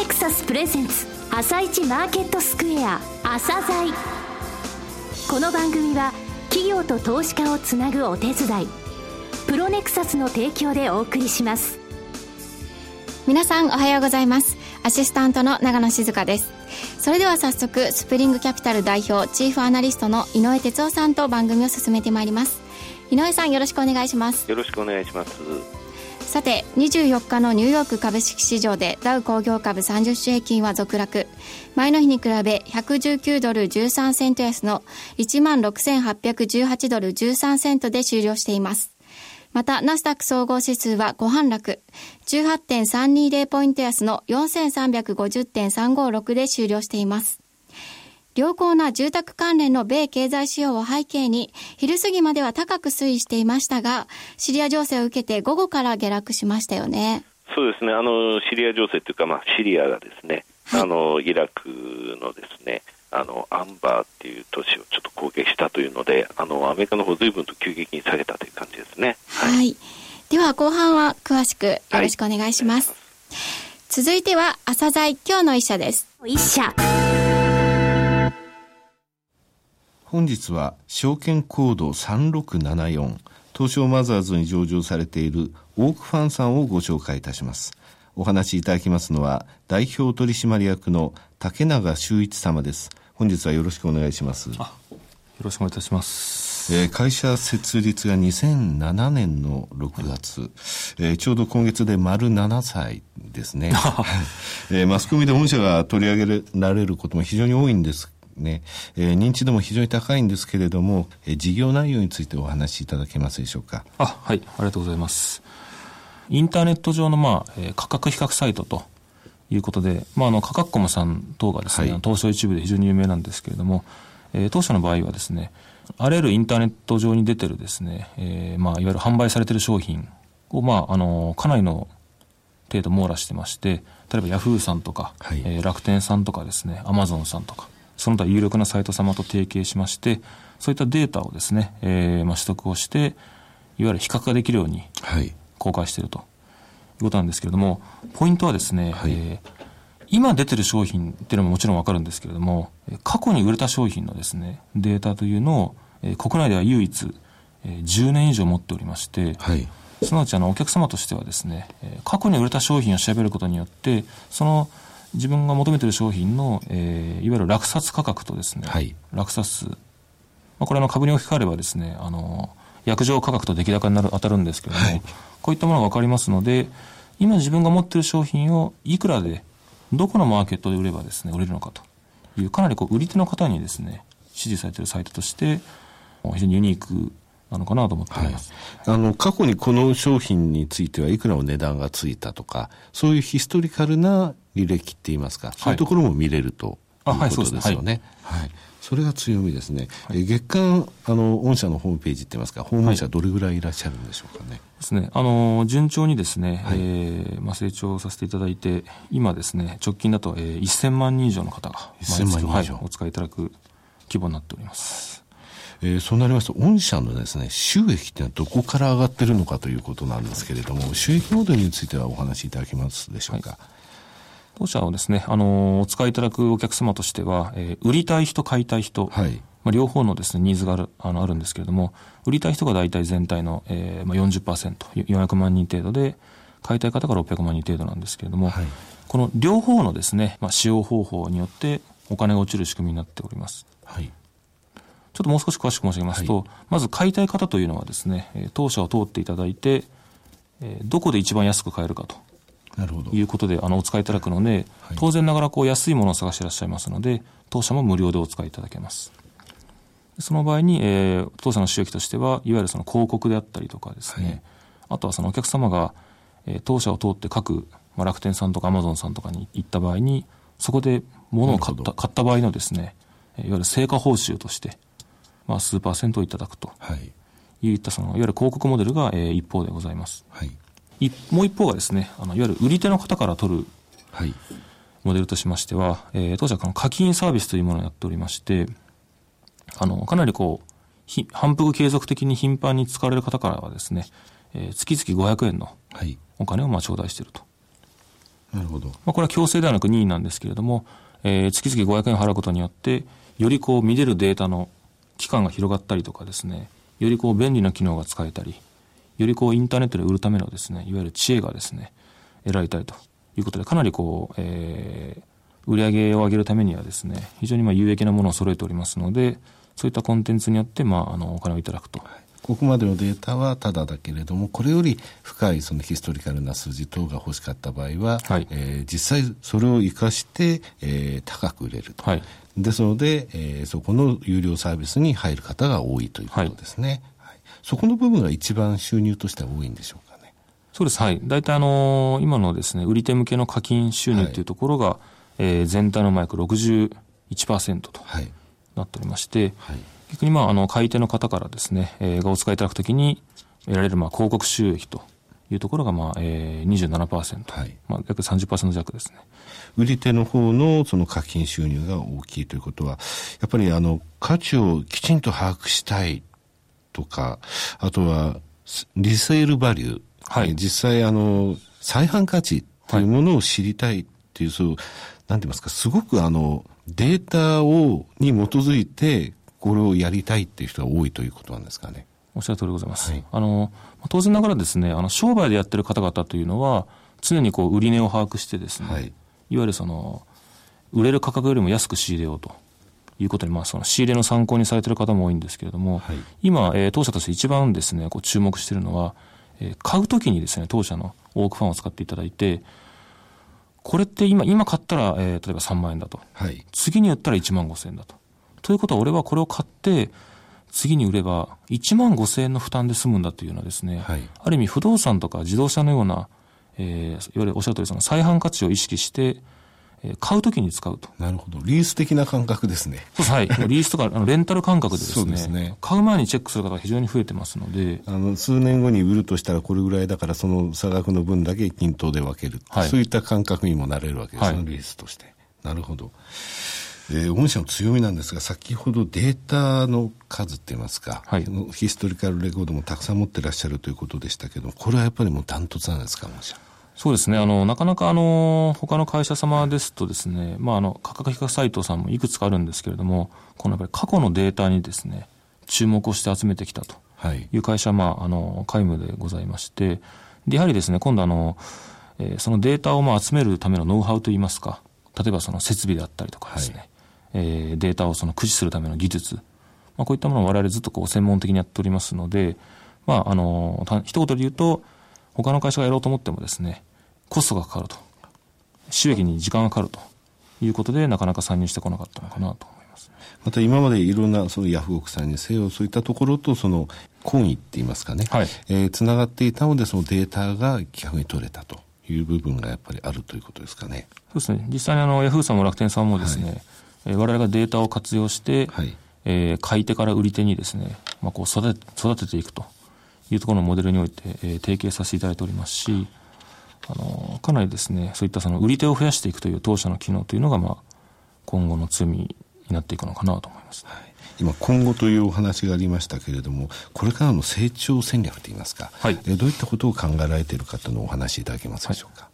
ネクサスプレゼンツ朝一マーケットスクエア朝鮮。この番組は企業と投資家をつなぐお手伝いプロネクサスの提供でお送りします。皆さんおはようございます。アシスタントの長野静香です。それでは早速スプリングキャピタル代表チーフアナリストの井上哲夫さんと番組を進めてまいります。井上さんよろしくお願いします。よろしくお願いしますさて24日のニューヨーク株式市場でダウ工業株30種平均は続落。前の日に比べ119ドル13セント安の1万6818ドル13セントで終了しています。また、ナスダック総合指数は5反落、18.320ポイント安の4350.356で終了しています。良好な住宅関連の米経済指標を背景に、昼過ぎまでは高く推移していましたが、シリア情勢を受けて午後から下落しましたよね。そうですね、あのシリア情勢というか、まあ、シリアがですね、はい、あのイラクのですね、あのアンバーっていう都市をちょっと攻撃したというので、あのアメリカの方ずいぶんと急激に下げたという感じですね。はい。はい、では後半は詳しくよろしくお願いします。はい、続いては朝鮮今日の一社です。一社。本日は証券コード3674東証マザーズに上場されているオークファンさんをご紹介いたします。お話しいただきますのは代表取締役の竹永修一様です。本日はよろしくお願いします。よろしくお願いいたします。えー、会社設立が2007年の6月、えー、ちょうど今月で丸7歳ですね、えー、マスコミで御社が取り上げられることも非常に多いんですね、えー、認知度も非常に高いんですけれども、えー、事業内容についてお話しいただけますでしょうか？あ、はい、ありがとうございます。インターネット上の、まあ、えー、価格比較サイトということで、まあ、あの、価格コムさん等がですね、はい、東証一部で非常に有名なんですけれども、えー、当社の場合はですね、あらゆるインターネット上に出てるですね、えー、まあ、いわゆる販売されてる商品を、まあ、あの、かなりの程度網羅してまして、例えばヤフーさんとか、はい、えー、楽天さんとかですね、アマゾンさんとか、その他有力なサイト様と提携しまして、そういったデータをですね、えー、まあ、取得をして、いわゆる比較ができるように公開しているということなんですけれども、ポイントはですね、はい、えー、今出てる商品っていうのももちろんわかるんですけれども、過去に売れた商品のですね、データというのを、えー、国内では唯一、えー、10年以上持っておりまして、はい、すなわちあのお客様としてはですね、えー、過去に売れた商品を調べることによって、その自分が求めている商品の、えー、いわゆる落札価格とですね、はい、落札。数、まあ、これの株に置き換えればですね、あの、約定価格と出来高になる当たるんですけれども、はい、こういったものが分かりますので、今自分が持っている商品をいくらで、どこのマーケットで売ればですね、売れるのかと。いう、かなりこう売り手の方にですね、支持されているサイトとして、非常にユニークなのかなと思っております、はい、あの過去にこの商品についてはいくらの値段がついたとかそういうヒストリカルな履歴って言いますか、そういうところも見れるということですよね。はい、それが強みですね。はい、月間、あの、御社のホームページって言いますか、訪問者どれぐらいいらっしゃるんでしょうかね。ですね。あの、順調にですね、はい、えー、まあ、成長させていただいて、今ですね、直近だと、えー、1000万人以上の方が、1000万人以上、はい、お使いいただく規模になっております。えー、そうなりますと、御社のですね、収益っていうのはどこから上がってるのかということなんですけれども、収益モデルについてはお話しいただけますでしょうか？はい当社はですね、あの、お使いいただくお客様としては、えー、売りたい人、買いたい人、はい、まあ、両方のですね、ニーズがある、あの、あるんですけれども、売りたい人が大体全体の、えー、まあ40%、400万人程度で、買いたい方が600万人程度なんですけれども、はい、この両方のですね、まあ、使用方法によってお金が落ちる仕組みになっております。はい。ちょっともう少し詳しく申し上げますと、はい、まず買いたい方というのはですね、当社を通っていただいて、えー、どこで一番安く買えるかと。なるほど。いうことであのお使いいただくので、はい、当然ながらこう安いものを探していらっしゃいますので当社も無料でお使いいただけます。その場合に、えー、当社の収益としてはいわゆるその広告であったりとかですね、はい、あとはそのお客様が、えー、当社を通って各、まあ、楽天さんとかアマゾンさんとかに行った場合にそこで物を買った買った場合のですねいわゆる成果報酬として、まあ、数パーセントをいただくと、はい、いったそのいわゆる広告モデルが、えー、一方でございます。はいもう一方はですね、あのいわゆる売り手の方から取る、はい、モデルとしましては、えー、当社は課金サービスというものをやっておりまして、あの、かなりこう、反復継続的に頻繁に使われる方からはですね、えー、月々500円のお金をまあ頂戴していると。なるほど。まあ、これは強制ではなく任意なんですけれども、えー、月々500円払うことによって、よりこう見れるデータの期間が広がったりとかですね、よりこう便利な機能が使えたり、よりこうインターネットで売るためのですね、いわゆる知恵がですね、得られたりということで、かなりこう、えー、売り上げを上げるためにはですね、非常にまあ有益なものを揃えておりますので、そういったコンテンツによって、まあ、あの、お金をいただくと。ここまでのデータはただだけれども、これより深いそのヒストリカルな数字等が欲しかった場合は、はい、えー、実際それを生かして、えー、高く売れると。はい、ですので、えー、そこの有料サービスに入る方が多いということですね。はい、そこの部分が一番収入としては多いんでしょうかね。そうです。はい。大体あのー、今のですね、売り手向けの課金収入というところが、はい、えー、全体のマイク61%となっておりまして、はい逆にまあ、あの、買い手の方からですね、えー、がお使いいただくときに得られるまあ広告収益というところがまあ、えー、27%、はい、まあ、約30%弱ですね。売り手の方のその課金収入が大きいということは、やっぱりあの、価値をきちんと把握したいとか、あとは、リセールバリュー。はい。実際あの、再販価値というものを知りたいっていう、はい、そう、なんて言いますか、すごくあの、データを、に基づいてこれをやりたいっていう人が多いということなんですかね。おっしゃる通りでございます。はい、あの、当然ながらですね、あの、商売でやってる方々というのは、常にこう、売値を把握してですね、はい、いわゆるその、売れる価格よりも安く仕入れようということに、まあ、その仕入れの参考にされてる方も多いんですけれども、はい、今、えー、当社として一番ですね、こう注目しているのは、えー、買うときにですね、当社のオークファンを使っていただいて、これって今、今買ったら、えー、例えば3万円だと。はい、次に売ったら1万5千円だと。ということは俺はこれを買って、次に売れば1万5千円の負担で済むんだというのはですね、はい、ある意味不動産とか自動車のような、えー、いわゆるおっしゃる通りその再販価値を意識して、えー、買うときに使うと。なるほど。リース的な感覚ですね。そうはい。リースとか、あのレンタル感覚でですね。そうですね。買う前にチェックする方が非常に増えてますので。あの、数年後に売るとしたらこれぐらいだから、その差額の分だけ均等で分ける。はい、そういった感覚にもなれるわけですね、はい、リースとして。なるほど。えー、御社の強みなんですが、先ほどデータの数って言いますか、はい、ヒストリカルレコードもたくさん持ってらっしゃるということでしたけど、これはやっぱりもうダントツなんですか、御社？そうですね。あの、なかなかあの、他の会社様ですとですね、まああの、価格比較サイトさんもいくつかあるんですけれども、このやっぱり過去のデータにですね、注目をして集めてきたという会社、はい、まあ、あの、皆無でございまして、で、やはりですね、今度あの、えー、そのデータをまあ集めるためのノウハウといいますか、例えばその設備であったりとかですね、はいえー、データをその駆使するための技術、まあ、こういったものを我々ずっとこう専門的にやっておりますので、まあ、あの、一言で言うと、他の会社がやろうと思ってもですね、コストがかかると。収益に時間がかかるということで、なかなか参入してこなかったのかなと思います。また今までいろんな、そのヤフオクさんにせよ、そういったところと、その、懇意って言いますかね、はい、えー、つながっていたので、そのデータが逆に取れたという部分がやっぱりあるということですかね。そうですね。実際にあの、ヤフーさんも楽天さんもですね、はいえー、我々がデータを活用して、はい、えー、買い手から売り手にですね、まあ、こう育て育てていくというところのモデルにおいて、えー、提携させていただいておりますし、あのかなりですね、そういったその売り手を増やしていくという当社の機能というのが、まあ、今後の強みになっていくのかなと思います、はい、今、今後というお話がありましたけれども、これからの成長戦略といいますか、はい、えどういったことを考えられているかというのをお話しいただけますでしょうか。はい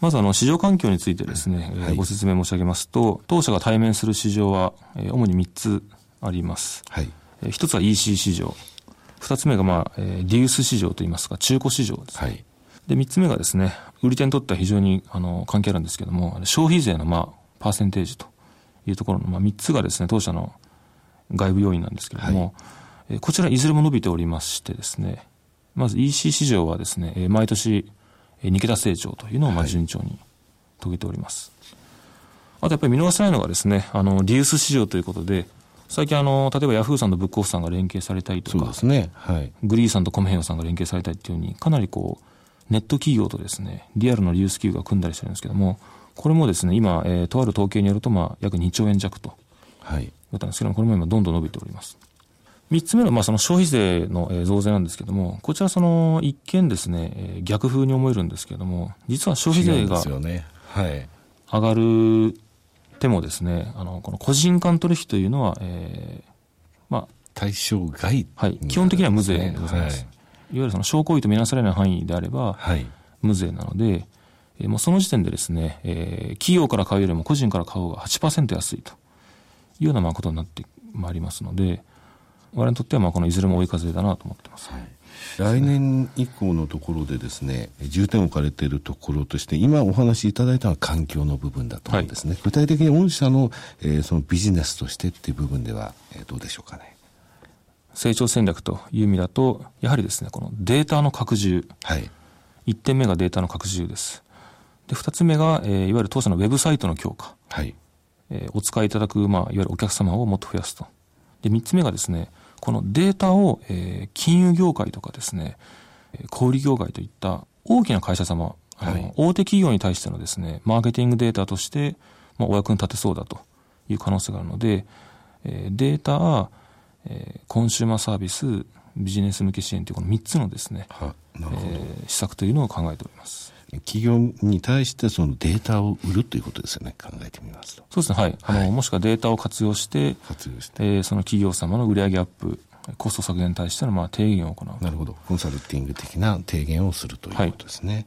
まずあの市場環境についてですね、はい、ご説明申し上げますと、当社が対面する市場は、え主に3つあります。はい、え1つは EC 市場、2つ目が、まあえリユース市場といいますか、中古市場です、ね。はい、で、3つ目がですね、売り手にとっては非常にあの関係あるんですけども、消費税の、まあ、パーセンテージというところの、まあ、3つがですね、当社の外部要因なんですけれども、はい、こちらいずれも伸びておりましてですね、まず EC 市場はですね、毎年2桁成長というのをまあ順調に遂げております。はい、あとやっぱり見逃せないのがですね、あの、リユース市場ということで、最近あの、例えばヤフーさんとブックオフさんが連携されたりとか、そうですね。はい。グリーさんとコメヘヨさんが連携されたりっていうふうに、かなりこう、ネット企業とですね、リアルのリユース企業が組んだりしてるんですけども、これもですね、今、えー、とある統計によると、まあ、約2兆円弱と。はい。だったんですけども、これも今どんどん伸びております。三つ目の、まあ、その消費税の増税なんですけども、こちらその一見ですね、逆風に思えるんですけども、実は消費税が上がる手もですね、あの、この個人間取引というのは、えー、まあ、対象外、はい。基本的には無税でございます。はい、いわゆるその証拠費とみなされない範囲であれば、はい、無税なので、えー、もうその時点でですね、えー、企業から買うよりも個人から買う方が8%安いというようなまあことになってまいりますので、我々にとってはまあこのいずれも追い風だなと思ってます。はい来年以降のところでですね、重点を置かれているところとして、今お話しいただいたのは環境の部分だと思うんですね。はい、具体的に御社の,、えー、そのビジネスとしてっていう部分では、えー、どうでしょうかね。成長戦略という意味だと、やはりですね、このデータの拡充。はい。1点目がデータの拡充です。で、2つ目が、えー、いわゆる当社のウェブサイトの強化。はい。えー、お使いいただく、まあ、いわゆるお客様をもっと増やすと。で、3つ目がですね、このデータを、えー、金融業界とかですね、小売業界といった大きな会社様、はい、大手企業に対してのですね、マーケティングデータとして、まあ、お役に立てそうだという可能性があるので、えー、データ、えー、コンシューマーサービス、ビジネス向け支援というこの3つのですね、えー、施策というのを考えております。企業に対してそのデータを売るということですよね、考えてみますと。そうですね、はい。あの、はい、もしくはデータを活用して、活用して、えー、その企業様の売上アップ、コスト削減に対してのまあ提言を行う。なるほど。コンサルティング的な提言をするということですね。はい、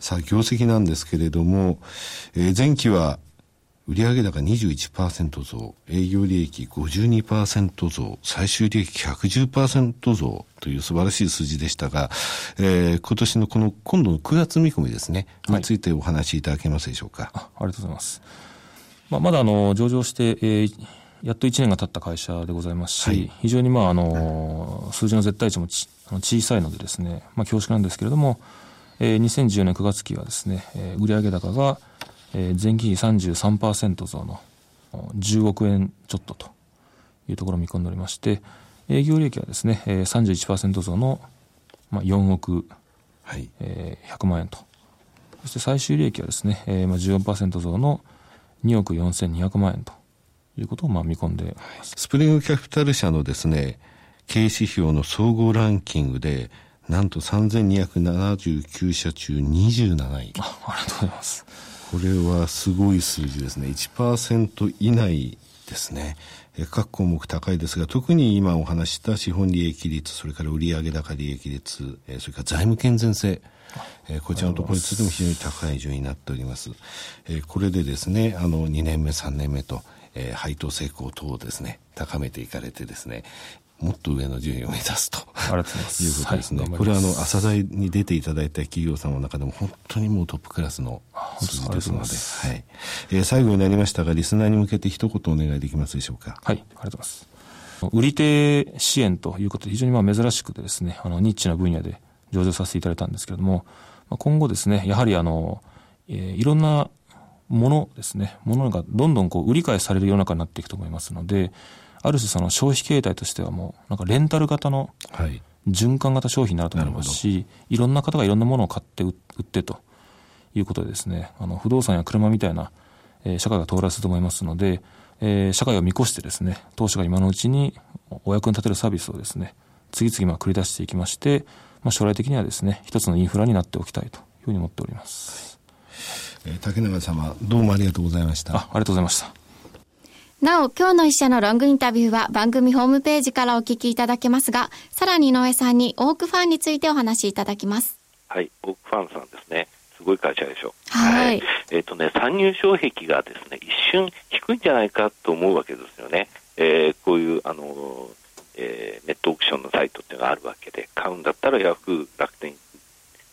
さあ、業績なんですけれども、えー、前期は売上高21%増、営業利益52%増、最終利益110%増という素晴らしい数字でしたが、えー、今年のこの今度の9月見込みですね、についてお話しいただけますでしょうか。あありがとうございます。まあ、まだあの上場して、えー、やっと1年が経った会社でございますし、はい、非常にまああの数字の絶対値もち小さいのでですね、まあ、恐縮なんですけれども、えー、2014年9月期はですね、えー、売上高がえー、前期比33%増の10億円ちょっとというところを見込んでおりまして、営業利益はですね、えー、31%増の、まあ、4億、はいえー、100万円と。そして最終利益はですね、えー、まあ14%増の2億4200万円ということをまあ見込んでます。スプリングキャピタル社のですね、経営指標の総合ランキングで、なんと3279社中27位。あありがとうございます。これはすごい数字ですね。1%以内ですね。各項目高いですが、特に今お話した資本利益率、それから売上高利益率、それから財務健全性、こちらのところについても非常に高い順位になっております。これでですね、あの、2年目、3年目と、配当成功等をですね、高めていかれてですね、もっと上の順位を目指すとありがとうございます。いうことですね。はい、これはあの、朝材に出ていただいた企業さんの中でも本当にもうトップクラスの数字ですので、はい。えー、最後になりましたが、リスナーに向けて一言お願いできますでしょうか？はい、ありがとうございます。売り手支援ということで非常にまあ珍しくてですね、あの、ニッチな分野で上場させていただいたんですけれども、まあ、今後ですね、やはりあの、えー、いろんなものですね、ものがどんどんこう売り買いされる世の中になっていくと思いますので、ある種その消費形態としてはもう、なんかレンタル型の循環型商品になると思いますし、はい、いろんな方がいろんなものを買って売ってということでですね、あの不動産や車みたいな、えー、社会が到来すると思いますので、えー、社会を見越してですね、当社が今のうちにお役に立てるサービスをですね、次々まあ繰り出していきまして、まあ、将来的にはですね、一つのインフラになっておきたいというふうに思っております。はい、えー、竹永様、どうもありがとうございました。あありがとうございました。なお、今日の一社のロングインタビューは番組ホームページからお聞きいただけますが、さらに井上さんにオークファンについてお話しいただきます。はい、オークファンさんですね。すごい会社でしょ。はい。はい、えっ、ー、とね、参入障壁がですね、一瞬低いんじゃないかと思うわけですよね。えー、こういう、あの、えー、ネットオークションのサイトっていうのがあるわけで、買うんだったらヤフー、楽天、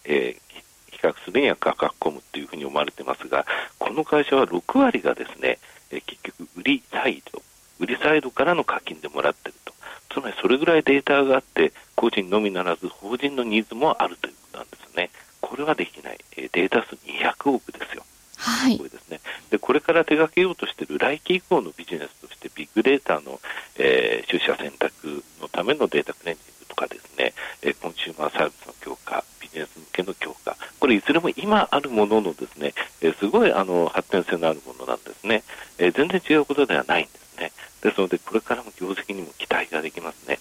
えー、比較するには価格コムっていうふうに思われてますが、この会社は6割がですね、え結局売りサイド、売りサイドからの課金でもらってると。つまりそれぐらいデータがあって、個人のみならず法人のニーズもあるということなんですね。これはできない。えデータ数200億ですよ。はい。これですね。で、これから手掛けようとしている来期以降のビジネスとしてビッグデータの、えー、取捨選択のためのデータクレンジングとかですね、えー、コンシューマーサービスの強化、ビジネス向けの強化、これいずれも今あるもののですね、えー、すごいあの発展性のあるものなんですね。えー、全然違うことではないんですね。ですので、これからも業績にも期待ができますね。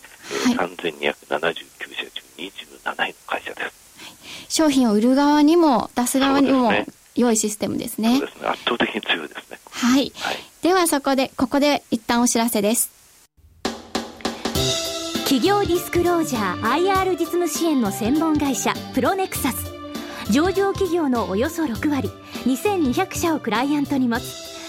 えー、はい、3279社中27位の会社です。商品を売る側にも出す側にも、良いシステムですね。そうですね。圧倒的に強いですね。はい。はい、ではそこで、ここで一旦お知らせです。企業ディスクロージャー IR 実務支援の専門会社プロネクサス上場企業のおよそ6割2200社をクライアントに持つ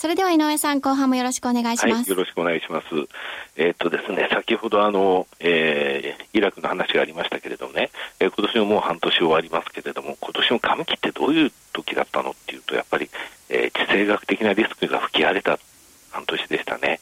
それでは井上さん、後半もよろしくお願いします。はい、よろしくお願いします。えー、っとですね、先ほどあの、えー、イラクの話がありましたけれどもね、えー、今年ももう半年終わりますけれども、今年の上期ってどういう時だったのっていうと、やっぱり、えー、地政学的なリスクが吹き荒れた半年でしたね。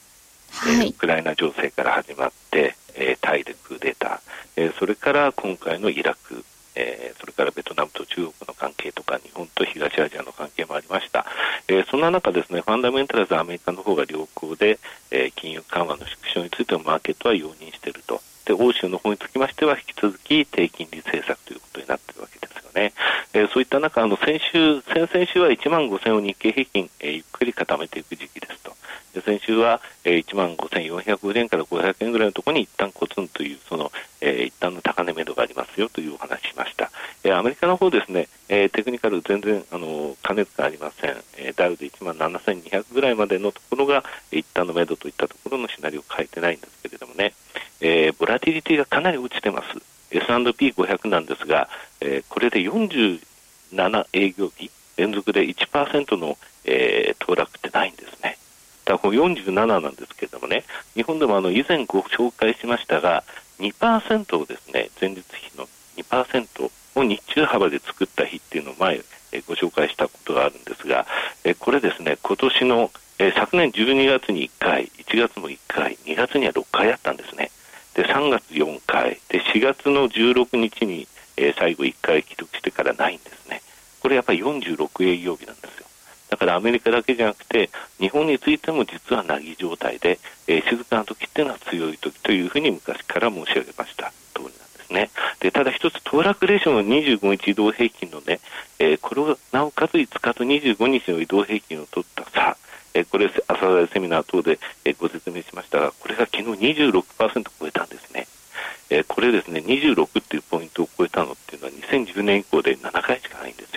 はい、えー、ウクライナ情勢から始まって、えー、タイでクーデター、えー、それから今回のイラク、えー、それからベトナムと中国の関係とか、日本と東アジアの関係もありました。えー、そんな中ですね、ファンダメンタルズアメリカの方が良好で、えー、金融緩和の縮小についてもマーケットは容認していると。で、欧州の方につきましては、引き続き低金利政策ということになっているわけですよね。えー、そういった中、あの、先週、先々週は1万5000を日経平均、えー、ゆっくり固めていく時期ですと。で先週は、えー、1万5450円から500円ぐらいのところに一旦コツンという、その、えー、一旦の高値目処がありますよというお話しました。えー、アメリカの方ですね、えー、テクニカル全然、あの、加熱がありません。えー、ダウで1万7200ぐらいまでのところが、一旦の目処といったところのシナリオを変えてないんですけれどもね、えー、ボラティリティがかなり落ちてます。S&P500 なんですが、えー、これで47営業日連続で1%の、えー、騰落ってないんですね。だからこの47なんですけれどもね、日本でもあの以前ご紹介しましたが、2%をですね、前日比の2%を日中幅で作った日っていうのを前、えご紹介したことがあるんですが、えこれですね、今年の、え昨年12月に1回、1月も1回、2月には6回あったんですね。で、3月4回、で、4月の16日に、え最後1回記録してからないんですね。これやっぱり46営業日なんですよ。だからアメリカだけじゃなくて、日本についても実はなぎ状態で、えー、静かな時っていうのは強い時というふうに昔から申し上げました通りなんですね。で、ただ一つ、騰落レーションの25日移動平均のね、えー、これをなおかつ5日と25日の移動平均を取った差、えー、これ、朝鮮セミナー等で、えー、ご説明しましたが、これが昨日26%超えたんですね。えー、これですね、26っていうポイントを超えたのっていうのは2010年以降で7回しかないんです。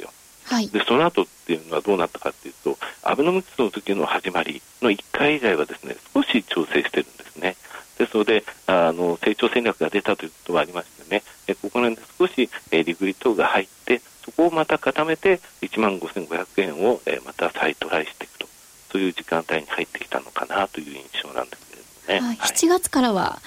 はい、でその後っていうのはどうなったかというと、アベノミクスの時の始まりの1回以外はですね少し調整してるんですね。ですので、あの成長戦略が出たということはありましてね、えここら辺で少し、えリグリットが入って、そこをまた固めて、1万5500円を、えまた再トライしていくと、そういう時間帯に入ってきたのかなという印象なんですけれどもね。はい、7月からは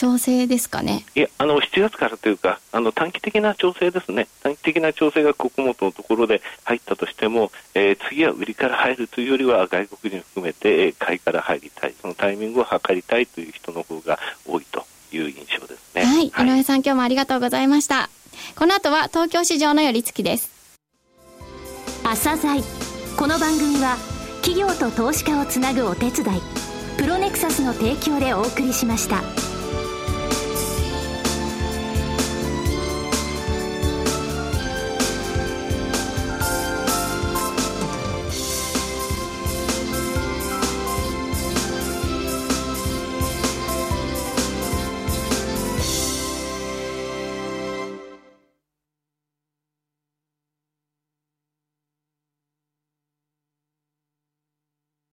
調整ですかね？いや、あの、7月からというか、あの、短期的な調整ですね。短期的な調整が穀物のところで入ったとしても、えー、次は売りから入るというよりは、外国人含めて、えー、買いから入りたい、そのタイミングを測りたいという人の方が多いという印象ですね。はい。はい、井上さん、今日もありがとうございました。この後は東京市場の寄り付きです。朝鮮この番組は、企業と投資家をつなぐお手伝い、プロネクサスの提供でお送りしました。